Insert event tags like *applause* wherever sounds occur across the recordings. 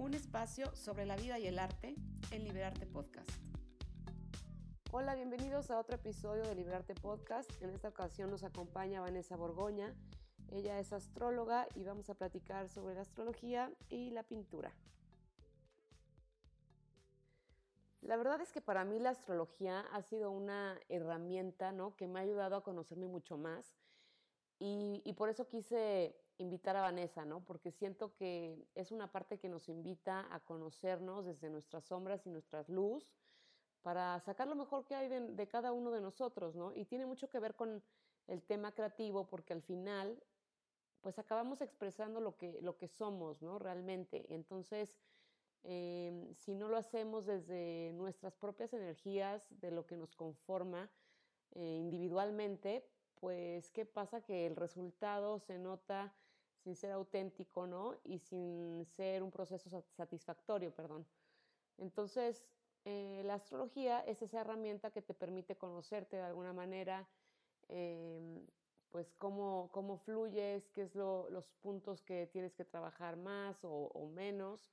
un espacio sobre la vida y el arte en Liberarte Podcast. Hola, bienvenidos a otro episodio de Liberarte Podcast. En esta ocasión nos acompaña Vanessa Borgoña. Ella es astróloga y vamos a platicar sobre la astrología y la pintura. La verdad es que para mí la astrología ha sido una herramienta ¿no? que me ha ayudado a conocerme mucho más y, y por eso quise invitar a Vanessa, ¿no? Porque siento que es una parte que nos invita a conocernos desde nuestras sombras y nuestras luz para sacar lo mejor que hay de, cada uno de nosotros, ¿no? Y tiene mucho que ver con el tema creativo porque al final, pues acabamos expresando lo que, lo que somos, ¿no? Realmente. Entonces, em, si no lo hacemos desde nuestras propias energías, de lo que nos conforma eh, individualmente, pues, ¿qué pasa? Que el resultado se nota sin ser auténtico, ¿no? Y sin ser un proceso satisfactorio, perdón. Entonces, eh, la astrología es esa herramienta que te permite conocerte de alguna manera, em, pues cómo, cómo, fluyes, qué es los puntos que tienes que trabajar más o, o, menos.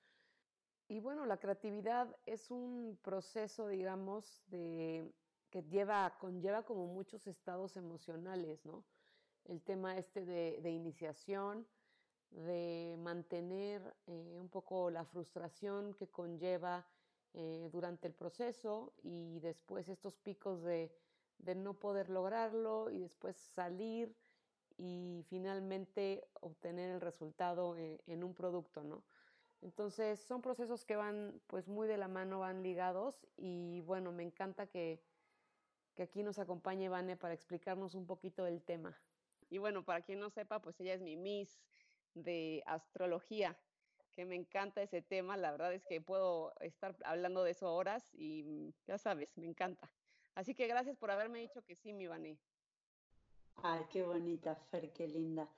Y bueno, la creatividad es un proceso, digamos, de, que lleva, conlleva como muchos estados emocionales, ¿no? El tema este de, de iniciación, de mantener eh, un poco la frustración que conlleva eh, durante el proceso y después estos picos de, no poder lograrlo y después salir y finalmente obtener el resultado en, en, un producto, ¿no? Entonces son procesos que van pues muy de la mano, van ligados y bueno, me encanta que, que aquí nos acompañe Vane para explicarnos un poquito del tema. Y bueno, para quien no sepa, pues ella es mi Miss de astrología, que me encanta ese tema. La verdad es que puedo estar hablando de eso horas y ya sabes, me encanta. Así que gracias por haberme dicho que sí, mi Vané. Ay, qué bonita, Fer, qué linda.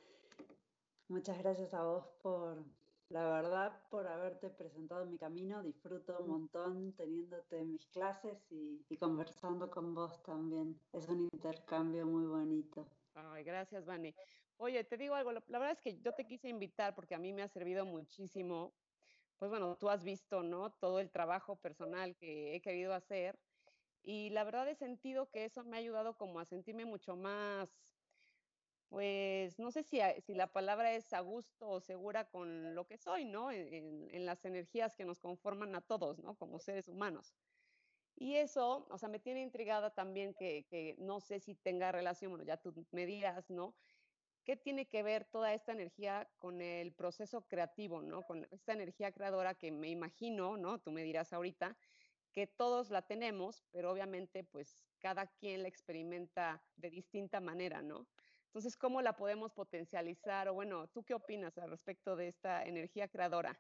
Muchas gracias a vos por, la verdad, por haberte presentado en mi camino. Disfruto un montón teniéndote en mis clases y, y conversando con vos también. Es un intercambio muy bonito. Ay, gracias, Vane. Oye, te digo algo, la, verdad es que yo te quise invitar porque a mí me ha servido muchísimo. Pues bueno, tú has visto, ¿no? Todo el trabajo personal que he querido hacer y la verdad he sentido que eso me ha ayudado como a sentirme mucho más, pues no sé si, si la palabra es a gusto o segura con lo que soy, ¿no? En, en las energías que nos conforman a todos, ¿no? Como seres humanos. Y eso, o sea, me tiene intrigada también que, no sé si tenga relación, bueno, ya tú me dirás, ¿no? ¿Qué tiene que ver toda esta energía con el proceso creativo, ¿no? Con esta energía creadora que me imagino, ¿no? Tú me dirás ahorita, que todos la tenemos, pero obviamente pues cada quien la experimenta de distinta manera, ¿no? Entonces, ¿cómo la podemos potencializar? O bueno, ¿tú qué opinas al respecto de esta energía creadora?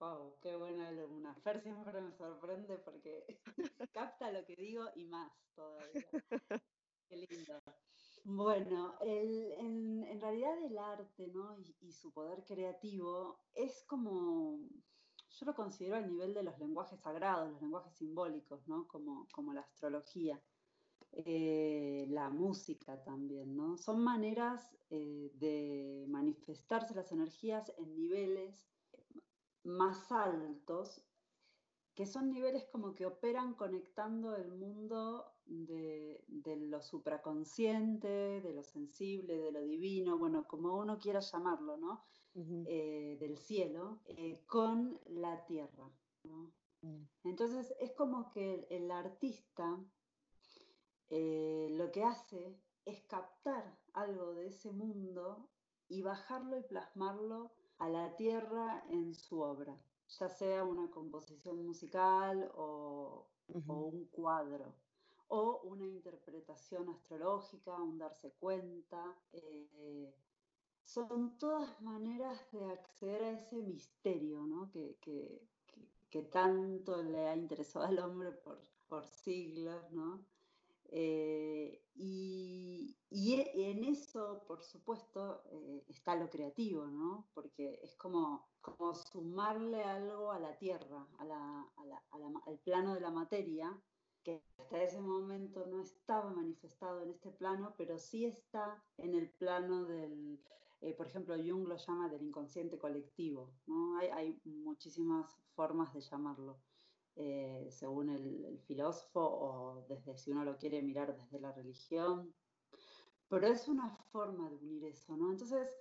Wow, qué buena alumna. Fer siempre me sorprende porque *laughs* *laughs* capta lo que digo y más todavía. Bueno, en, realidad el arte ¿no? y, su poder creativo es como, yo lo considero al nivel de los lenguajes sagrados, los lenguajes simbólicos, ¿no? como, como la astrología, eh, la música también. ¿no? Son maneras eh, de manifestarse las energías en niveles más altos, que son niveles como que operan conectando el mundo de, lo supraconsciente, de lo sensible, de lo divino, bueno, como uno quiera llamarlo, ¿no? Eh, del cielo, eh, con la tierra. Mm. Entonces es como que el, artista eh, lo que hace es captar algo de ese mundo y bajarlo y plasmarlo a la tierra en su obra, ya sea una composición musical o, un cuadro, o una interpretación astrológica, un darse cuenta. Eh, son todas maneras de acceder a ese misterio ¿no? que, que, tanto le ha interesado al hombre por, por siglos, ¿no? Eh, y, e, en eso, por supuesto, eh, está lo creativo, ¿no? Porque es como, como sumarle algo a la tierra, al plano de la materia, que hasta ese momento no estaba manifestado en este plano, pero sí está en el plano del eh, por ejemplo, Jung lo llama del inconsciente colectivo, ¿no? Hay, muchísimas formas de llamarlo, eh, según el, filósofo o desde si uno lo quiere mirar desde la religión, pero es una forma de unir eso, ¿no? Entonces,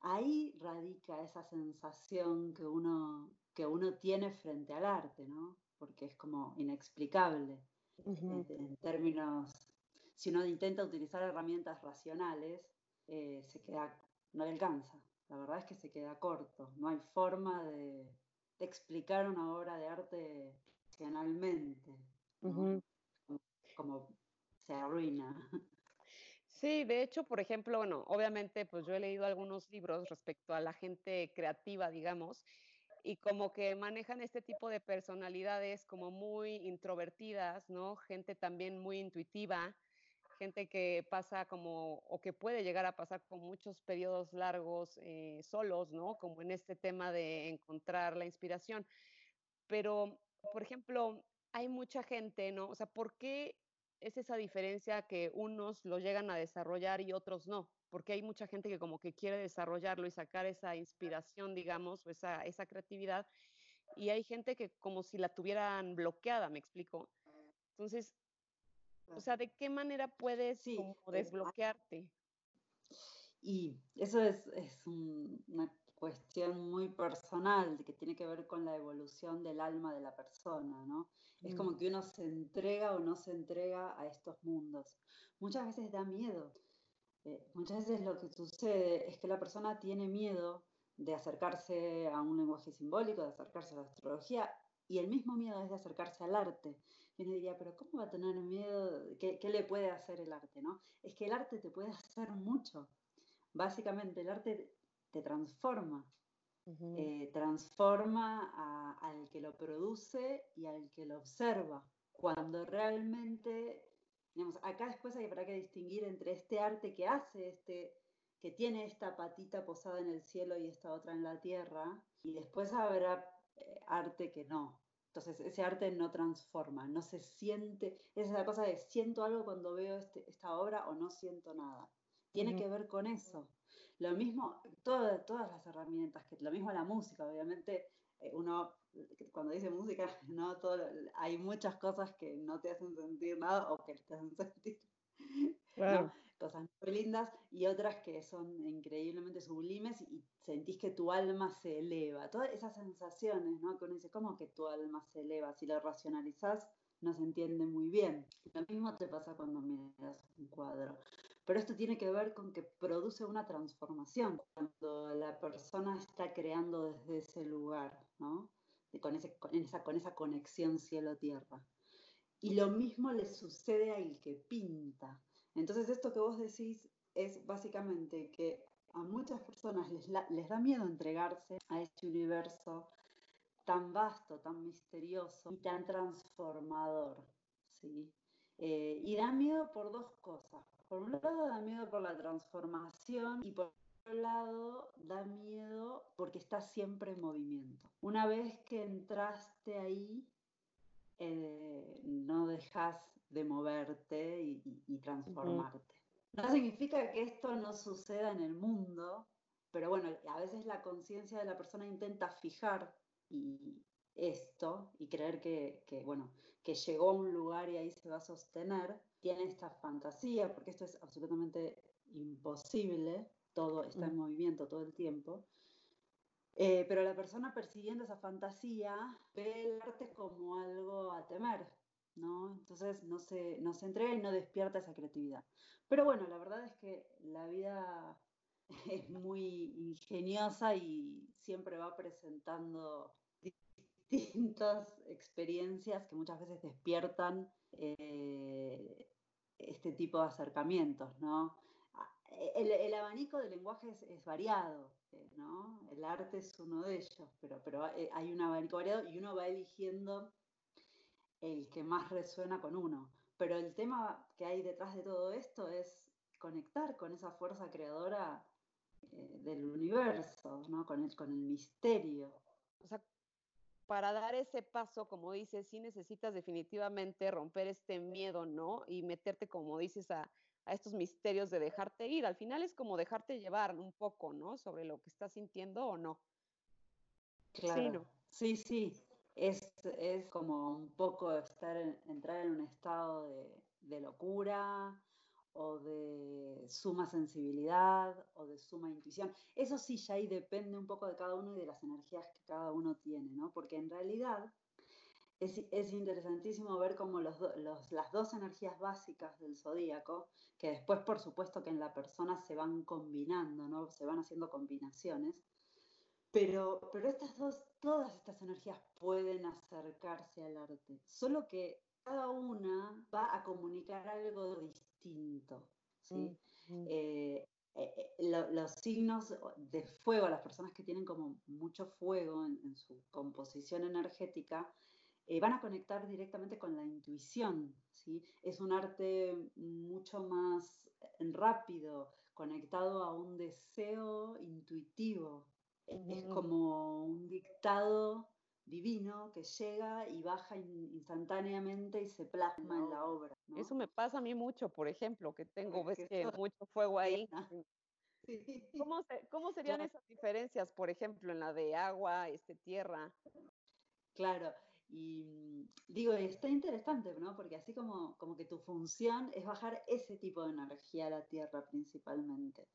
ahí radica esa sensación que uno, que uno tiene frente al arte, ¿no? Porque es como inexplicable en, términos, si uno intenta utilizar herramientas racionales, eh, se queda, no le alcanza. La verdad es que se queda corto. No hay forma de, explicar una obra de arte racionalmente. como, se arruina. Sí, de hecho, por ejemplo, bueno, obviamente, pues yo he leído algunos libros respecto a la gente creativa, digamos, y como que manejan este tipo de personalidades como muy introvertidas, ¿no? Gente también muy intuitiva, gente que pasa como, o que puede llegar a pasar con muchos periodos largos eh, solos, ¿no? Como en este tema de encontrar la inspiración. Pero, por ejemplo, hay mucha gente, ¿no? O sea, ¿por qué es esa diferencia que unos lo llegan a desarrollar y otros no, porque hay mucha gente que como que quiere desarrollarlo y sacar esa inspiración, digamos, o esa, esa creatividad, y hay gente que como si la tuvieran bloqueada, me explico. Entonces, o sea, ¿de qué manera puedes desbloquearte? Y eso es, es una cuestión muy personal que tiene que ver con la evolución del alma de la persona, ¿no? Es como mm. que uno se entrega o no se entrega a estos mundos. Muchas veces da miedo. Eh, muchas veces lo que sucede es que la persona tiene miedo de acercarse a un lenguaje simbólico, de acercarse a la astrología, y el mismo miedo es de acercarse al arte. Y uno diría, pero ¿cómo va a tener miedo? ¿Qué, qué le puede hacer el arte? ¿no? Es que el arte te puede hacer mucho. Básicamente, el arte te transforma. Eh, transforma al que lo produce y al que lo observa. Cuando realmente, digamos, acá después hay para que distinguir entre este arte que hace, este, que tiene esta patita posada en el cielo y esta otra en la tierra, y después habrá eh, arte que no. Entonces ese arte no transforma, no se siente, esa es la cosa de siento algo cuando veo este, esta obra o no siento nada. Tiene que ver con eso. Lo mismo, todas las herramientas, que lo mismo la música, obviamente eh, uno cuando dice música, *laughs* no todo, hay muchas cosas que no te hacen sentir nada o que te hacen *laughs* sentir cosas muy lindas y otras que son increíblemente sublimes y sentís que tu alma se eleva. Todas esas sensaciones, ¿no? Que uno dice, ¿cómo que tu alma se eleva? Si lo racionalizás, no se entiende muy bien. Lo mismo te pasa cuando miras un cuadro. Pero esto tiene que ver con que produce una transformación cuando la persona está creando desde ese lugar, ¿no? Con, ese, con, esa, con esa conexión cielo-tierra. Y lo mismo le sucede al que pinta. Entonces esto que vos decís es básicamente que a muchas personas les, les da miedo entregarse a este universo tan vasto, tan misterioso y tan transformador. ¿sí? Eh, y da miedo por dos cosas. Por un lado da miedo por la transformación y por lado da miedo porque está siempre en movimiento. Una vez que entraste ahí, eh, no dejas de moverte y, transformarte. No significa que esto no suceda en el mundo, pero bueno, a veces la conciencia de la persona intenta fijar y esto y creer que, que, bueno, que llegó a un lugar y ahí se va a sostener, tiene esta fantasía, porque esto es absolutamente imposible, todo está en movimiento todo el tiempo. Eh, pero la persona persiguiendo esa fantasía ve el arte como algo a temer, ¿no? Entonces no se, no se entrega y no despierta esa creatividad. Pero bueno, la verdad es que la vida *laughs* es muy ingeniosa y siempre va presentando distintas experiencias que muchas veces despiertan eh, este tipo de acercamientos, ¿no? El, abanico de lenguajes es, variado, eh, ¿no? El arte es uno de ellos, pero, pero hay un abanico variado y uno va eligiendo el que más resuena con uno. Pero el tema que hay detrás de todo esto es conectar con esa fuerza creadora eh, del universo, ¿no? Con el, con el misterio. O sea, para dar ese paso, como dices, sí necesitas definitivamente romper este miedo, ¿no? Y meterte, como dices, a, a estos misterios de dejarte ir. Al final es como dejarte llevar un poco, ¿no? Sobre lo que estás sintiendo o no. Claro. Sí, sí. Es, es, como un poco estar entrar en un estado de, de locura o de suma sensibilidad o de suma intuición. Eso sí, ya ahí depende un poco de cada uno y de las energías que cada uno tiene, ¿no? Porque en realidad es, interesantísimo ver cómo los, las dos energías básicas del zodíaco, que después por supuesto que en la persona se van combinando, ¿no? se van haciendo combinaciones, pero, pero estas dos, todas estas energías pueden acercarse al arte, solo que cada una va a comunicar algo distinto. ¿sí? Mm, mm. Eh, eh, eh, los signos de fuego, las personas que tienen como mucho fuego en su composición energética, eh, van a conectar directamente con la intuición. ¿sí? Es un arte mucho más rápido, conectado a un deseo intuitivo. Es como un dictado divino que llega y baja instantáneamente y se plasma en la obra. Eso me pasa a mí mucho, por ejemplo, que tengo ves que mucho fuego ahí. *laughs* ¿Cómo, ¿Cómo, serían esas diferencias, por ejemplo, en la de agua, este, tierra? Claro, y mm, digo, está interesante, ¿no? Porque así como, como que tu función es bajar ese tipo de energía a la Tierra principalmente.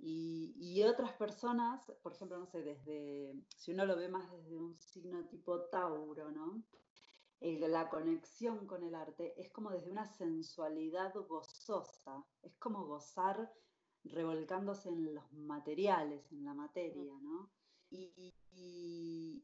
Y, y, otras personas, por ejemplo, no sé, desde, si uno lo ve más desde un signo tipo Tauro, ¿no? la conexión con el arte es como desde una sensualidad gozosa, es como gozar revolcándose en los materiales, en la materia, ¿no? y, y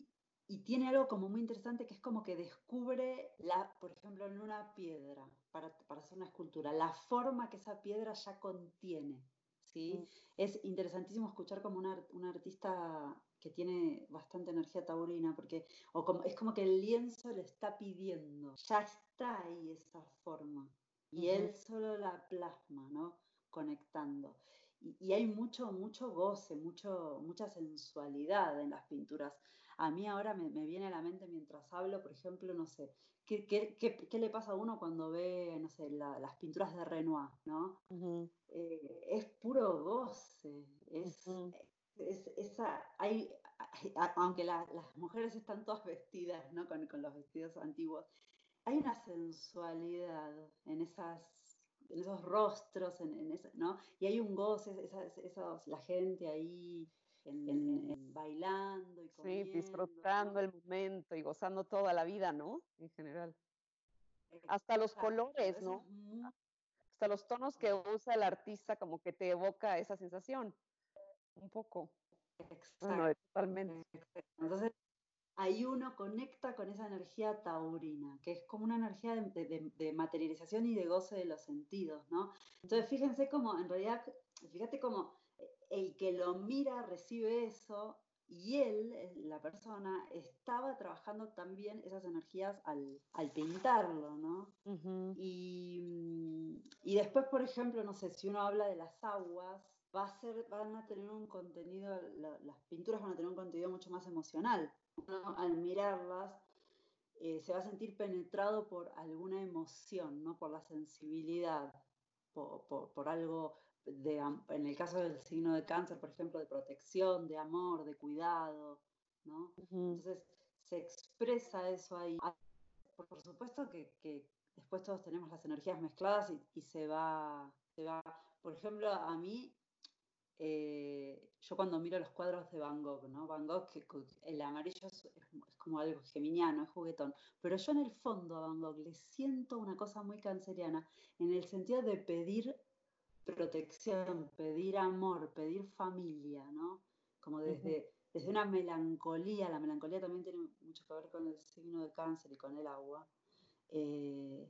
tiene algo como muy interesante que es como que descubre, la, por ejemplo, en una piedra, para, hacer una escultura, la forma que esa piedra ya contiene. ¿sí? Mm. Es interesantísimo escuchar como un artista que tiene bastante energía taurina, porque o como, es como que el lienzo le está pidiendo, ya está ahí esa forma, y él solo la plasma, ¿no? Conectando. Y, hay mucho, mucho goce, mucho, mucha sensualidad en las pinturas. A mí ahora me, viene a la mente mientras hablo, por ejemplo, no sé, ¿qué, qué, qué, le pasa a uno cuando ve, no sé, las pinturas de Renoir, ¿no? Eh, es puro goce, es, esa, hay, aunque las mujeres están todas vestidas, ¿no? Con, con los vestidos antiguos, hay una sensualidad en esas en esos rostros, en, ¿no? Y hay un goce, esos, la gente ahí en, bailando y comiendo. Sí, disfrutando el momento y gozando toda la vida, ¿no? En general. Hasta los colores, ¿no? Hasta los tonos que usa el artista como que te evoca esa sensación, un poco. Exacto. totalmente. Entonces, ahí uno conecta con esa energía taurina, que es como una energía de, materialización y de goce de los sentidos, ¿no? Entonces, fíjense cómo, en realidad, fíjate cómo el que lo mira recibe eso y él, la persona, estaba trabajando también esas energías al, pintarlo, ¿no? y, y, después, por ejemplo, no sé, si uno habla de las aguas, va a ser, van a tener un contenido, las pinturas van a tener un contenido mucho más emocional, al mirarlas eh, se va a sentir penetrado por alguna emoción, ¿no? por la sensibilidad, por, algo, de, en el caso del signo de cáncer, por ejemplo, de protección, de amor, de cuidado. ¿no? Entonces se expresa eso ahí. Por, supuesto que, después todos tenemos las energías mezcladas y, y se, va, se va, por ejemplo, a mí eh, yo cuando miro los cuadros de Van Gogh, ¿no? Van Gogh, que el amarillo es, como algo geminiano, es juguetón, pero yo en el fondo a Van Gogh le siento una cosa muy canceriana, en el sentido de pedir protección, pedir amor, pedir familia, ¿no? Como desde, desde una melancolía, la melancolía también tiene mucho que ver con el signo de cáncer y con el agua. Eh,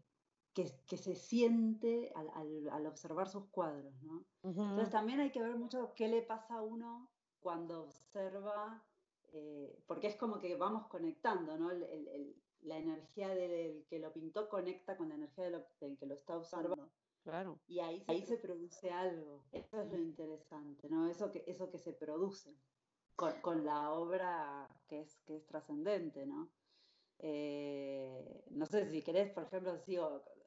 que, se siente al, observar sus cuadros, ¿no? Entonces también hay que ver mucho qué le pasa a uno cuando observa, eh, porque es como que vamos conectando, ¿no? la energía del que lo pintó conecta con la energía del que lo está observando. Claro. Y ahí, ahí se produce algo. Eso es lo interesante, ¿no? Eso que, eso que se produce con, la obra que es, que es trascendente, ¿no? Eh, no sé si querés, por ejemplo, si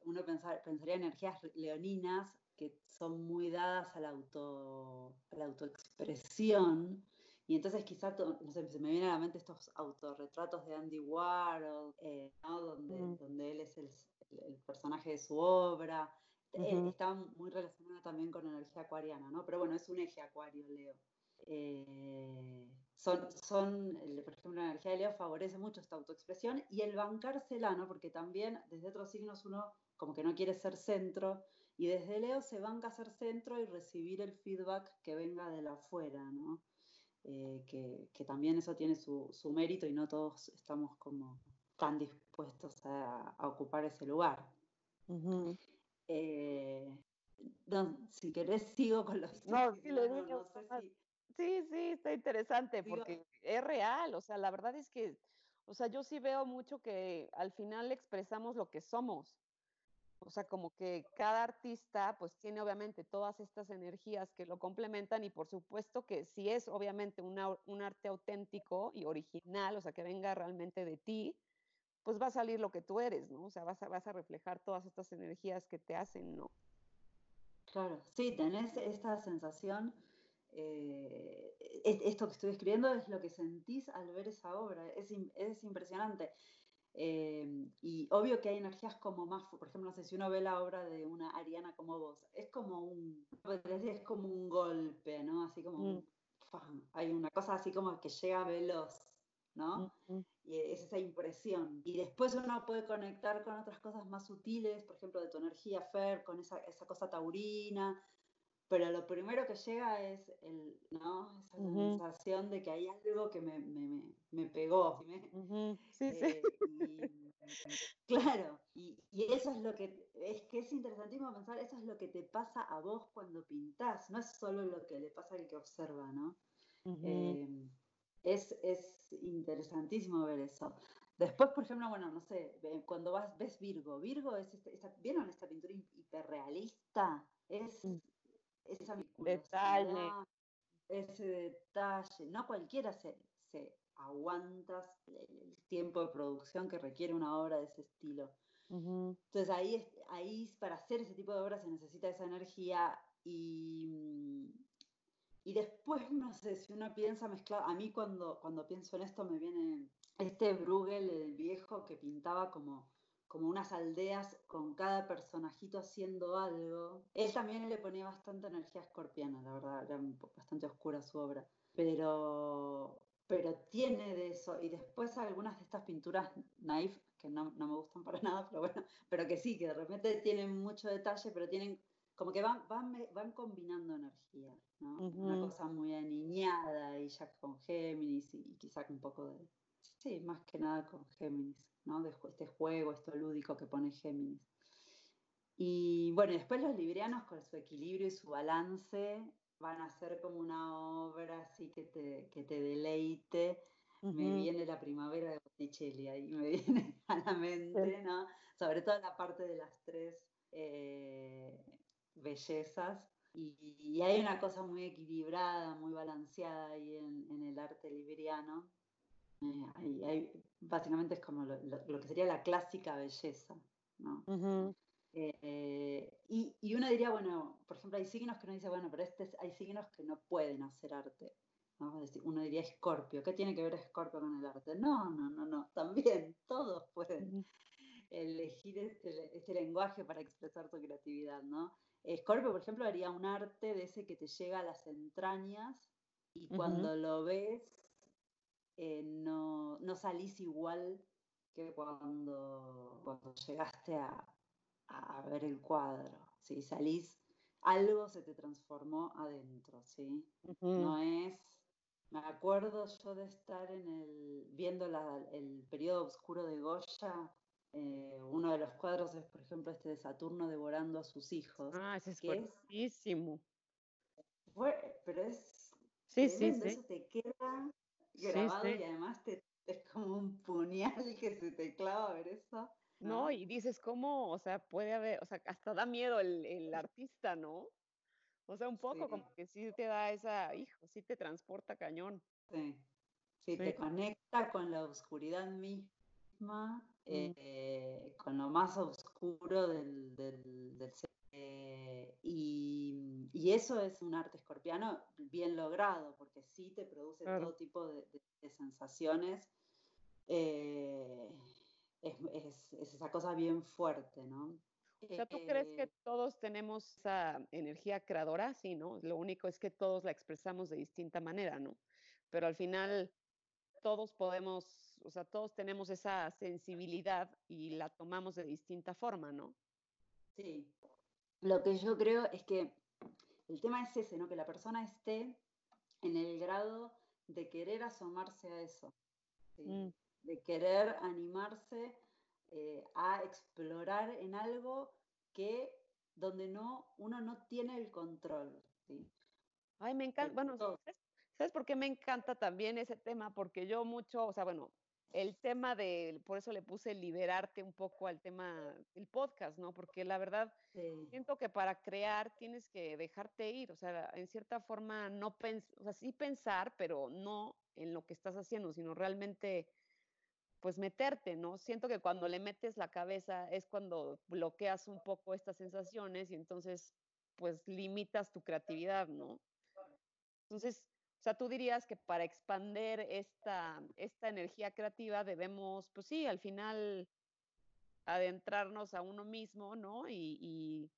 uno pensaría en energías leoninas, que son muy dadas a la, auto, a la autoexpresión. Y entonces quizá, no sé, se me vienen a la mente estos autorretratos de Andy Warhol, eh, donde, mm. donde él es el, el, personaje de su obra. Uh Está muy relacionado también con energía acuariana, ¿no? Pero bueno, es un eje acuario, Leo. Eh, son, son, por ejemplo, la energía de Leo favorece mucho esta autoexpresión y el bancársela, ¿no? Porque también desde otros signos uno como que no quiere ser centro y desde Leo se banca ser centro y recibir el feedback que venga de la afuera, ¿no? Eh, que, también eso tiene su, mérito y no todos estamos como tan dispuestos a, ocupar ese lugar. Eh, si querés sigo con los... No, *laughs* sí, Sí, sí, está interesante porque es real, o sea, la verdad es que, o sea, yo sí veo mucho que al final expresamos lo que somos. O sea, como que cada artista pues tiene obviamente todas estas energías que lo complementan y por supuesto que si es obviamente un arte auténtico y original, o sea, que venga realmente de ti, pues va a salir lo que tú eres, ¿no? O sea, vas a, vas a reflejar todas estas energías que te hacen, ¿no? Claro, sí, tenés esta sensación eh, esto que estoy escribiendo es lo que sentís al ver esa obra, es, es impresionante. Eh, y obvio que hay energías como más, por ejemplo, no sé si uno ve la obra de una Ariana como vos, es como un, es como un golpe, ¿no? Así como, mm. hay una cosa así como que llega veloz, ¿no? Y es esa impresión. Y después uno puede conectar con otras cosas más sutiles, por ejemplo, de tu energía, Fer, con esa, esa cosa taurina, pero lo primero que llega es el, ¿no? esa sensación de que hay algo que me, me, me, pegó. Sí, sí. Eh, *laughs* claro, y, y, eso es lo que, es que es interesantísimo pensar, eso es lo que te pasa a vos cuando pintás, no es solo lo que le pasa al que observa, ¿no? Eh, es, es, interesantísimo ver eso. Después, por ejemplo, bueno, no sé, cuando vas, ves Virgo, Virgo es, este, ¿vieron esta pintura hiperrealista? Es, mm esa detalle. ese detalle. No cualquiera se, se aguanta el tiempo de producción que requiere una obra de ese estilo. Entonces ahí, ahí para hacer ese tipo de obra se necesita esa energía y, y después, no sé, si uno piensa mezclado, a mí cuando, cuando pienso en esto me viene este Bruegel, el viejo, que pintaba como como unas aldeas con cada personajito haciendo algo. Él también le ponía bastante energía escorpiana, la verdad, era bastante oscura su obra. Pero, pero tiene de eso. Y después algunas de estas pinturas naif, que no, me gustan para nada, pero bueno, pero que sí, que de repente tienen mucho detalle, pero tienen como que van, van, van combinando energía, ¿no? Una cosa muy aniñada y ya con Géminis y, y quizá un poco de... Sí, más que nada con Géminis. De este juego, esto lúdico que pone Géminis. Y bueno, después los librianos con su equilibrio y su balance van a ser como una obra así que te, que te deleite. Me viene la primavera de Botticelli, ahí me *laughs* viene a la mente, ¿no? Sobre todo la parte de las tres eh, bellezas. Y, hay una cosa muy equilibrada, muy balanceada ahí en, en el arte libriano. Eh, básicamente es como lo, que sería la clásica belleza, ¿no? Eh, y, y, uno diría, bueno, por ejemplo, hay signos que uno dice, bueno, pero este, hay signos que no pueden hacer arte. ¿no? uno diría Escorpio, ¿qué tiene que ver Escorpio con el arte? No, no, no, no, también todos pueden elegir este, este, lenguaje para expresar tu creatividad, ¿no? Escorpio, por ejemplo, haría un arte de ese que te llega a las entrañas y cuando lo ves eh, no, no, salís igual que cuando, cuando llegaste a, ver el cuadro. ¿sí? Salís, algo se te transformó adentro, ¿sí? No es... Me acuerdo yo de estar en el, viendo el periodo oscuro de Goya, eh, uno de los cuadros es, por ejemplo, este de Saturno devorando a sus hijos. Ah, ese es buenísimo. pero es... Sí, sí, sí. Eso te queda grabado y además te, es como un puñal que se te clava a ver eso. ¿no? y dices cómo, o sea, puede haber, o sea, hasta da miedo el, el artista, ¿no? O sea, un poco como que sí te da esa, hijo, sí te transporta cañón. Sí, sí, te conecta con la oscuridad misma. Eh, con lo más oscuro del, del, del, ser Eh, y, eso es un arte escorpiano bien logrado, porque sí te produce todo tipo de, sensaciones. Eh, es, esa cosa bien fuerte, ¿no? O sea, ¿tú crees que eh, todos tenemos esa energía creadora? Sí, ¿no? Lo único es que todos la expresamos de distinta manera, ¿no? Pero al final todos podemos, o sea, todos tenemos esa sensibilidad y la tomamos de distinta forma, ¿no? Sí. Lo que yo creo es que el tema es ese, ¿no? Que la persona esté en el grado de querer asomarse a eso, mm. de querer animarse eh, a explorar en algo que donde no uno no tiene el control. ¿sí? Ay, me encanta. Bueno, ¿sabes por qué me encanta también ese tema? Porque yo mucho, o sea, bueno, el tema de, por eso le puse liberarte un poco al tema del podcast, ¿no? Porque la verdad, siento que para crear tienes que dejarte ir, o sea, en cierta forma, no pensar, o sea, sí pensar, pero no en lo que estás haciendo, sino realmente pues meterte, ¿no? Siento que cuando le metes la cabeza es cuando bloqueas un poco estas sensaciones y entonces pues limitas tu creatividad, ¿no? Entonces, o sea, tú dirías que para expander esta, esta energía creativa debemos, pues sí, al final adentrarnos a uno mismo, ¿no? Y,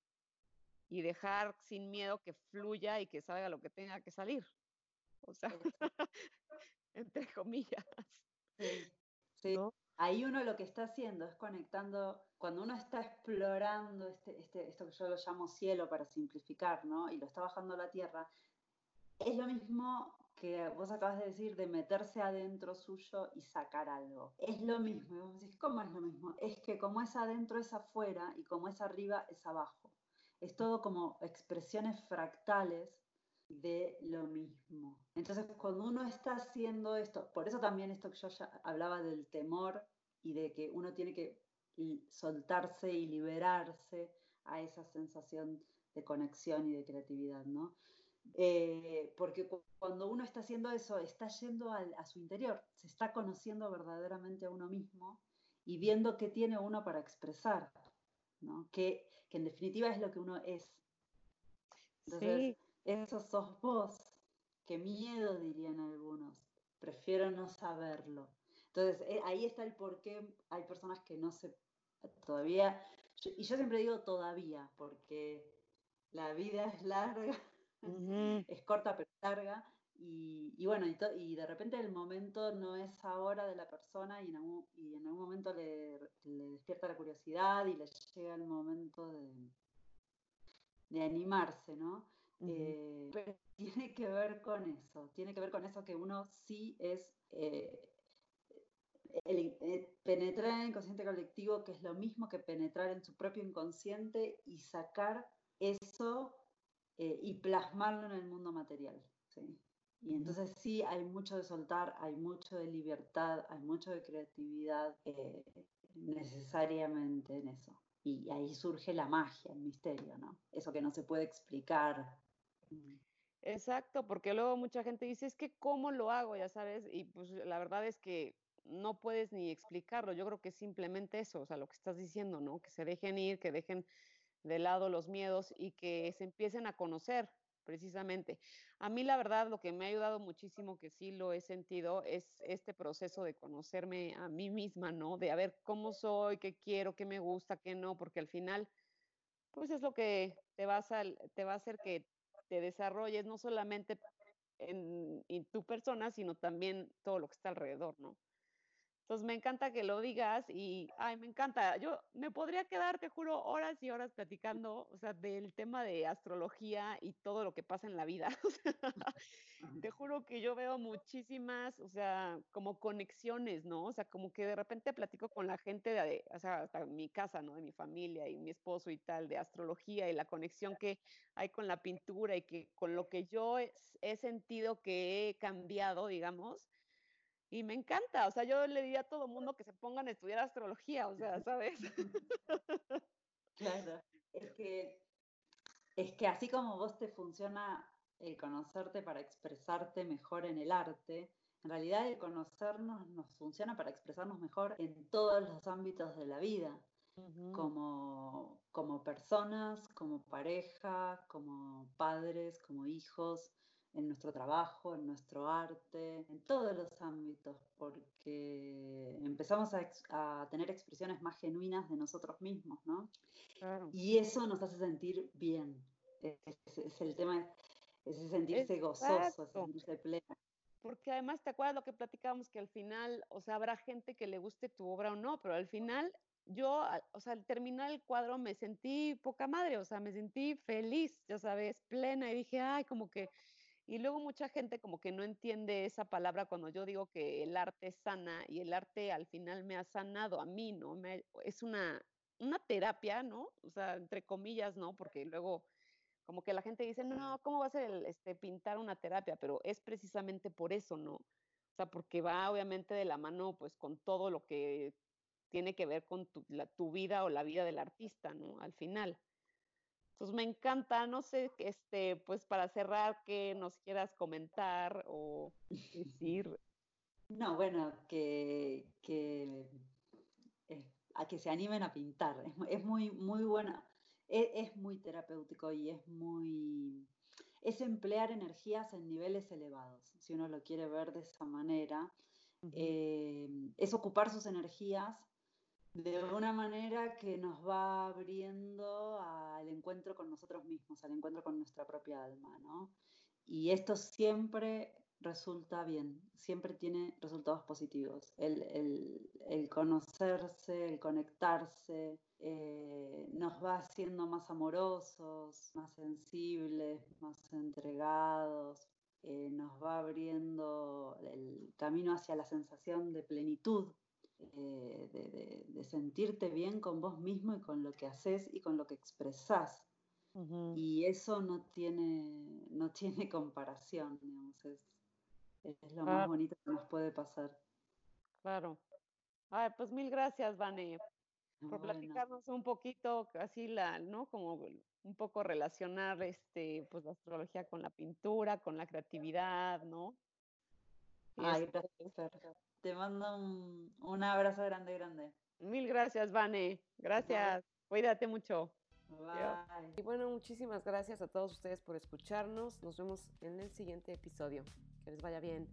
y, dejar sin miedo que fluya y que salga lo que tenga que salir. O sea, *laughs* entre comillas. Sí. Sí. Ahí uno lo que está haciendo es conectando, cuando uno está explorando este, este, esto que yo lo llamo cielo para simplificar, ¿no? Y lo está bajando a la tierra, es lo mismo que vos acabas de decir de meterse adentro suyo y sacar algo. Es lo mismo. ¿cómo es lo mismo? Es que como es adentro es afuera y como es arriba es abajo. Es todo como expresiones fractales de lo mismo. Entonces, cuando uno está haciendo esto, por eso también esto que yo ya hablaba del temor y de que uno tiene que soltarse y liberarse a esa sensación de conexión y de creatividad, ¿no? Eh, porque cuando uno está haciendo eso, está yendo a su interior, se está conociendo verdaderamente a uno mismo y viendo qué tiene uno para expresar, ¿no? Que, que en definitiva es lo que uno es. Entonces, eso sos vos. Qué miedo, dirían algunos. Prefiero no saberlo. Entonces, eh, ahí está el por qué hay personas que no se todavía, y yo siempre digo todavía, porque la vida es larga, es corta pero larga, y, bueno, y, de repente el momento no es ahora de la persona y en algún, y en algún momento le, despierta la curiosidad y le llega el momento de, de animarse, ¿no? Eh, pero *laughs* tiene que ver con eso, tiene que ver con eso que uno sí es eh, eh, penetrar en el inconsciente colectivo, que es lo mismo que penetrar en su propio inconsciente y sacar eso y plasmarlo en el mundo material. Y entonces sí hay mucho de soltar, hay mucho de libertad, hay mucho de creatividad necesariamente en eso. Y ahí surge la magia, el misterio, ¿no? Eso que no se puede explicar Exacto, porque luego mucha gente dice, es que ¿cómo lo hago? Ya sabes, y pues la verdad es que no puedes ni explicarlo. Yo creo que es simplemente eso, o sea, lo que estás diciendo, ¿no? Que se dejen ir, que dejen de lado los miedos y que se empiecen a conocer, precisamente. A mí la verdad lo que me ha ayudado muchísimo, que sí lo he sentido, es este proceso de conocerme a mí misma, ¿no? De a ver cómo soy, qué quiero, qué me gusta, qué no, porque al final, pues es lo que te, vas te va a hacer que te desarrolles no solamente en, en, tu persona, sino también todo lo que está alrededor, ¿no? Entonces me encanta que lo digas y, ay, me encanta. Yo me podría quedar, te juro, horas y horas platicando, o sea, del tema de astrología y todo lo que pasa en la vida. *laughs* te juro que yo veo muchísimas, o sea, como conexiones, ¿no? O sea, como que de repente platico con la gente de, o sea, hasta mi casa, ¿no? De mi familia y mi esposo y tal, de astrología y la conexión que hay con la pintura y que con lo que yo he sentido que he cambiado, digamos y me encanta, o sea, yo le diría a todo mundo que se pongan a estudiar astrología, o sea, ¿sabes? *laughs* Claro, es que, es que así como vos te funciona el conocerte para expresarte mejor en el arte, en realidad el conocernos nos funciona para expresarnos mejor en todos los ámbitos de la vida. como, como personas, como pareja, como padres, como hijos, en nuestro trabajo, en nuestro arte, en todos los ámbitos, porque empezamos a, tener expresiones más genuinas de nosotros mismos, ¿no? Y eso nos hace sentir bien. Es, el tema, es sentirse gozoso, sentirse pleno. Porque además, ¿te acuerdas lo que platicábamos? Que al final, o sea, habrá gente que le guste tu obra o no, pero al final yo, o sea, al terminar el cuadro me sentí poca madre, o sea, me sentí feliz, ya sabes, plena y dije, ay, como que y luego mucha gente como que no entiende esa palabra cuando yo digo que el arte sana y el arte al final me ha sanado a mí, ¿no? es una, una terapia, ¿no? O sea, entre comillas, ¿no? Porque luego como que la gente dice, no, ¿cómo va a ser el, este, pintar una terapia? Pero es precisamente por eso, ¿no? O sea, porque va obviamente de la mano pues con todo lo que tiene que ver con tu, tu vida o la vida del artista, ¿no? Al final. Entonces me encanta, no sé, este, pues para cerrar, que nos quieras comentar o decir. No, bueno, que, que eh, a que se animen a pintar. Es, muy, muy buena, e, es, muy terapéutico y es muy, es emplear energías en niveles elevados, si uno lo quiere ver de esa manera. Eh, es ocupar sus energías de una manera que nos va abriendo al encuentro con nosotros mismos, al encuentro con nuestra propia alma, ¿no? Y esto siempre resulta bien, siempre tiene resultados positivos. El, conocerse, el conectarse, eh, nos va haciendo más amorosos, más sensibles, más entregados, eh, nos va abriendo el camino hacia la sensación de plenitud eh, de, sentirte bien con vos mismo y con lo que haces y con lo que expresás. Y eso no tiene, no tiene *laughs* comparación, digamos, es, lo más bonito que nos puede pasar. Claro. Ay, pues mil gracias, Vane, por platicarnos un poquito, así la, ¿no? Como un poco relacionar este, pues la astrología con la pintura, con la creatividad, ¿no? Ay, gracias, te mando un, abrazo grande, grande. Mil gracias, Vane. Gracias. Cuídate mucho. Bye. Y bueno, muchísimas gracias a todos ustedes por escucharnos. Nos vemos en el siguiente episodio. Que les vaya bien.